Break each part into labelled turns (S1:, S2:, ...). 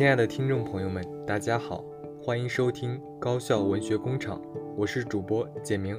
S1: 亲爱的听众朋友们，大家好，欢迎收听高校文学工厂，我是主播简明。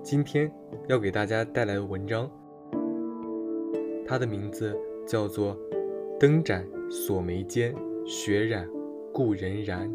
S1: 今天要给大家带来的文章，它的名字叫做《灯盏锁眉间，雪染故人然》。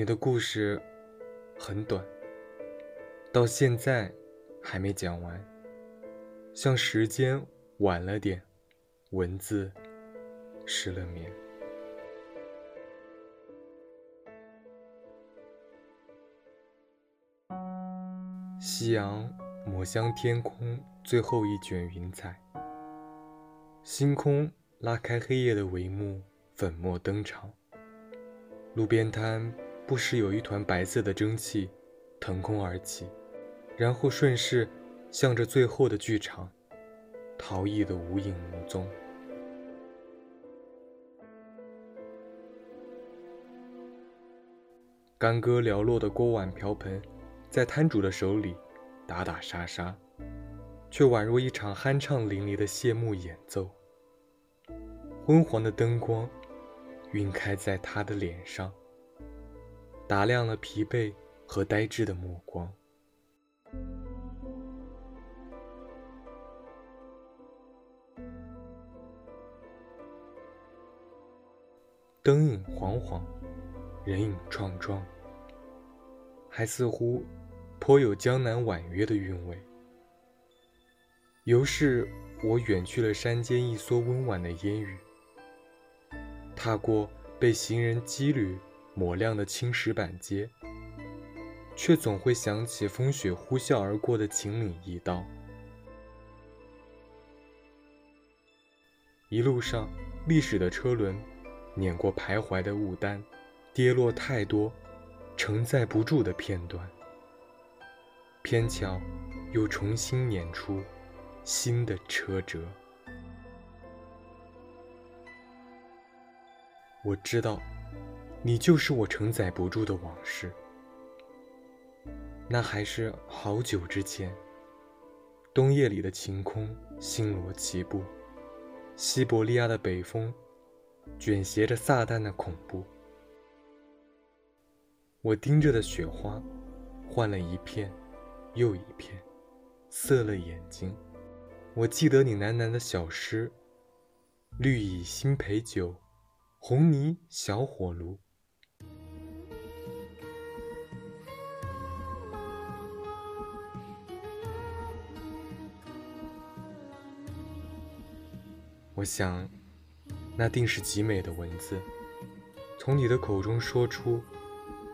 S1: 你的故事很短，到现在还没讲完，像时间晚了点，文字失了眠。夕阳抹向天空最后一卷云彩，星空拉开黑夜的帷幕，粉墨登场。路边摊。不时有一团白色的蒸汽腾空而起，然后顺势向着最后的剧场逃逸的无影无踪。干戈寥落的锅碗瓢盆，在摊主的手里打打杀杀，却宛若一场酣畅淋漓的谢幕演奏。昏黄的灯光晕开在他的脸上。打亮了疲惫和呆滞的目光，灯影晃晃，人影幢幢，还似乎颇有江南婉约的韵味。由是，我远去了山间一蓑温婉的烟雨，踏过被行人羁旅。抹亮的青石板街，却总会想起风雪呼啸而过的秦岭驿道。一路上，历史的车轮碾过徘徊的雾丹，跌落太多承载不住的片段，偏巧又重新碾出新的车辙。我知道。你就是我承载不住的往事，那还是好久之前。冬夜里的晴空，星罗棋布；西伯利亚的北风，卷挟着撒旦的恐怖。我盯着的雪花，换了一片又一片，涩了眼睛。我记得你喃喃的小诗：绿蚁新醅酒，红泥小火炉。我想，那定是极美的文字，从你的口中说出，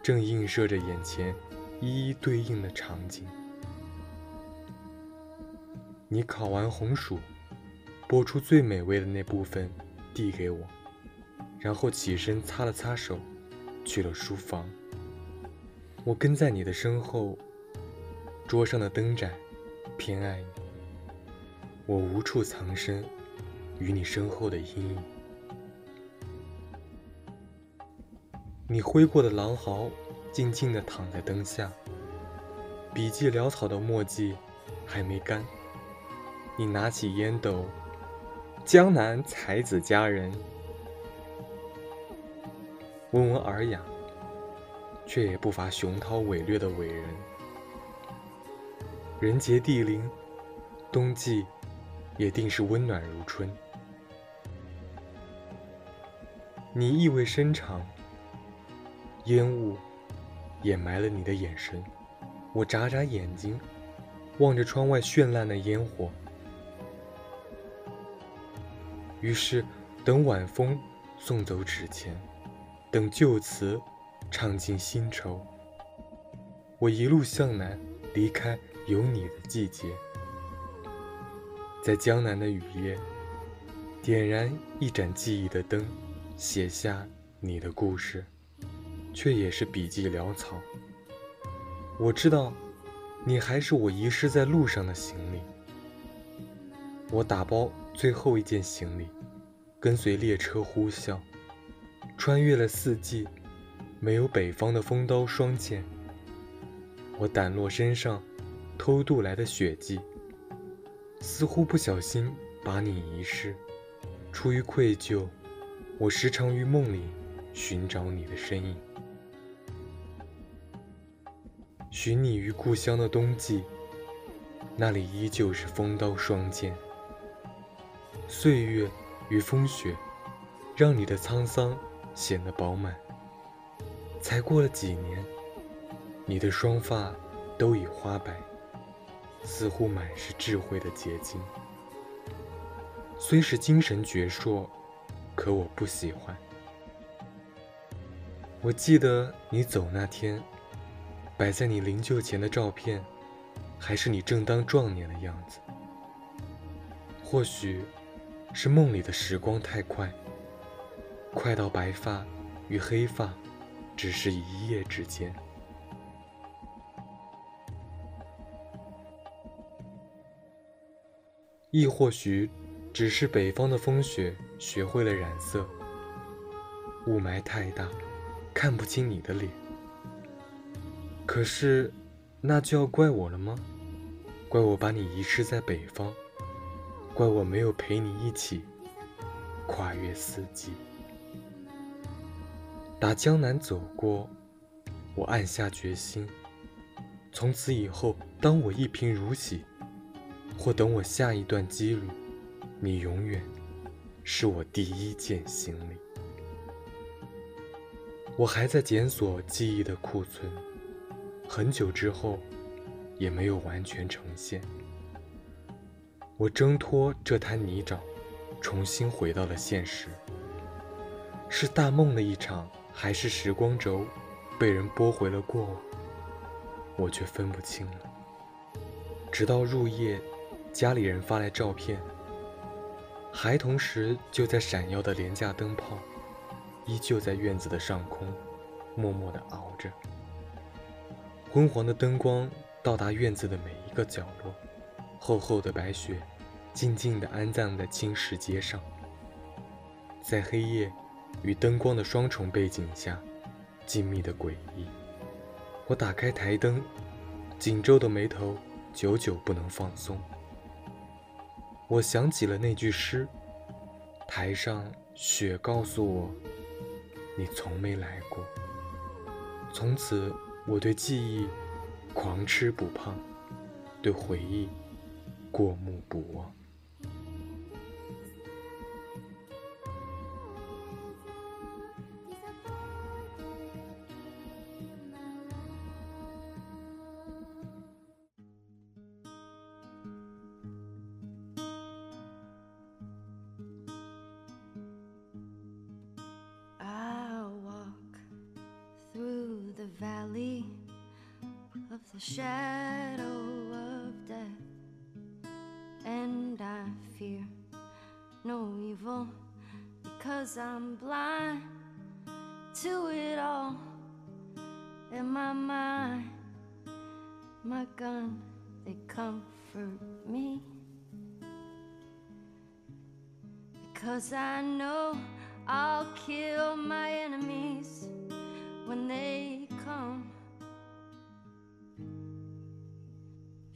S1: 正映射着眼前一一对应的场景。你烤完红薯，剥出最美味的那部分，递给我，然后起身擦了擦手，去了书房。我跟在你的身后，桌上的灯盏，偏爱你，我无处藏身。与你身后的阴影，你挥过的狼毫静静地躺在灯下，笔迹潦草的墨迹还没干。你拿起烟斗，江南才子佳人，温文尔雅，却也不乏雄韬伟略的伟人。人杰地灵，冬季也定是温暖如春。你意味深长，烟雾掩埋了你的眼神。我眨眨眼睛，望着窗外绚烂的烟火。于是，等晚风送走纸钱，等旧词唱尽新愁。我一路向南，离开有你的季节。在江南的雨夜，点燃一盏记忆的灯，写下你的故事，却也是笔迹潦草。我知道，你还是我遗失在路上的行李。我打包最后一件行李，跟随列车呼啸，穿越了四季，没有北方的风刀霜剑。我掸落身上偷渡来的血迹，似乎不小心把你遗失。出于愧疚，我时常于梦里寻找你的身影。寻你于故乡的冬季，那里依旧是风刀霜剑。岁月与风雪，让你的沧桑显得饱满。才过了几年，你的双发都已花白，似乎满是智慧的结晶。虽是精神矍铄，可我不喜欢。我记得你走那天。摆在你灵柩前的照片，还是你正当壮年的样子。或许，是梦里的时光太快，快到白发与黑发，只是一夜之间。亦或许，只是北方的风雪学会了染色。雾霾太大，看不清你的脸。可是，那就要怪我了吗？怪我把你遗失在北方，怪我没有陪你一起跨越四季。打江南走过，我暗下决心，从此以后，当我一贫如洗，或等我下一段羁旅，你永远是我第一件行李。我还在检索记忆的库存。很久之后，也没有完全呈现。我挣脱这滩泥沼，重新回到了现实。是大梦的一场，还是时光轴被人拨回了过往？我却分不清了。直到入夜，家里人发来照片，孩童时就在闪耀的廉价灯泡，依旧在院子的上空，默默地熬着。昏黄的灯光到达院子的每一个角落，厚厚的白雪静静地安葬在青石阶上。在黑夜与灯光的双重背景下，静谧的诡异。我打开台灯，紧皱的眉头久久不能放松。我想起了那句诗：“台上雪告诉我，你从没来过。”从此。我对记忆狂吃不胖，对回忆过目不忘。
S2: Valley of the shadow of death, and I fear no evil because I'm blind to it all. In my mind, my gun, they comfort me because I know I'll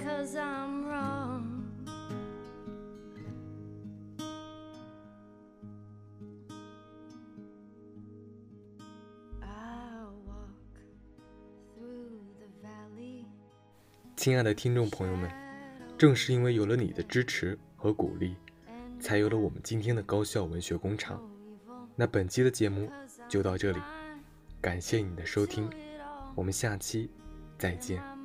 S2: because I'm wrong. I walk through the valley.
S1: 亲爱的听众朋友们，正是因为有了你的支持和鼓励，
S2: 才有了我们今天的高校文学工厂。那本期的节目就到这里，感谢你的收听，我们下期再见。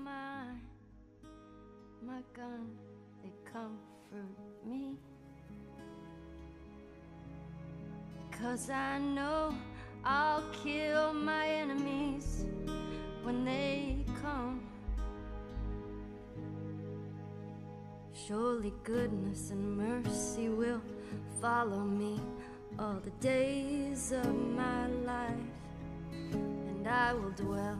S2: Cause I know I'll kill my enemies when they come. Surely goodness and mercy will follow me all the days of my life, and I will dwell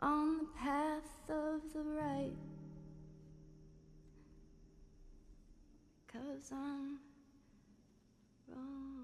S2: on the path of the right because I'm wrong.